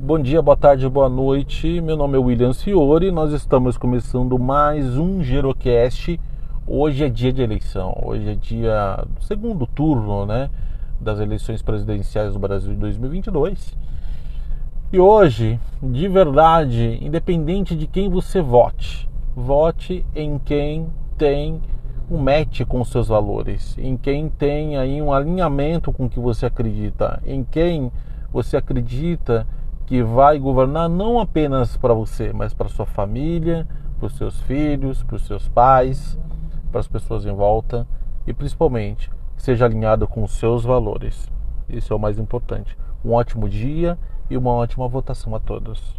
Bom dia, boa tarde, boa noite. Meu nome é William Fiore. Nós estamos começando mais um Gerocast. Hoje é dia de eleição. Hoje é dia do segundo turno, né, das eleições presidenciais do Brasil de 2022. E hoje, de verdade, independente de quem você vote, vote em quem tem um match com os seus valores, em quem tem aí um alinhamento com o que você acredita, em quem você acredita que vai governar não apenas para você, mas para sua família, para os seus filhos, para os seus pais, para as pessoas em volta e principalmente seja alinhado com os seus valores. Isso é o mais importante. Um ótimo dia e uma ótima votação a todos.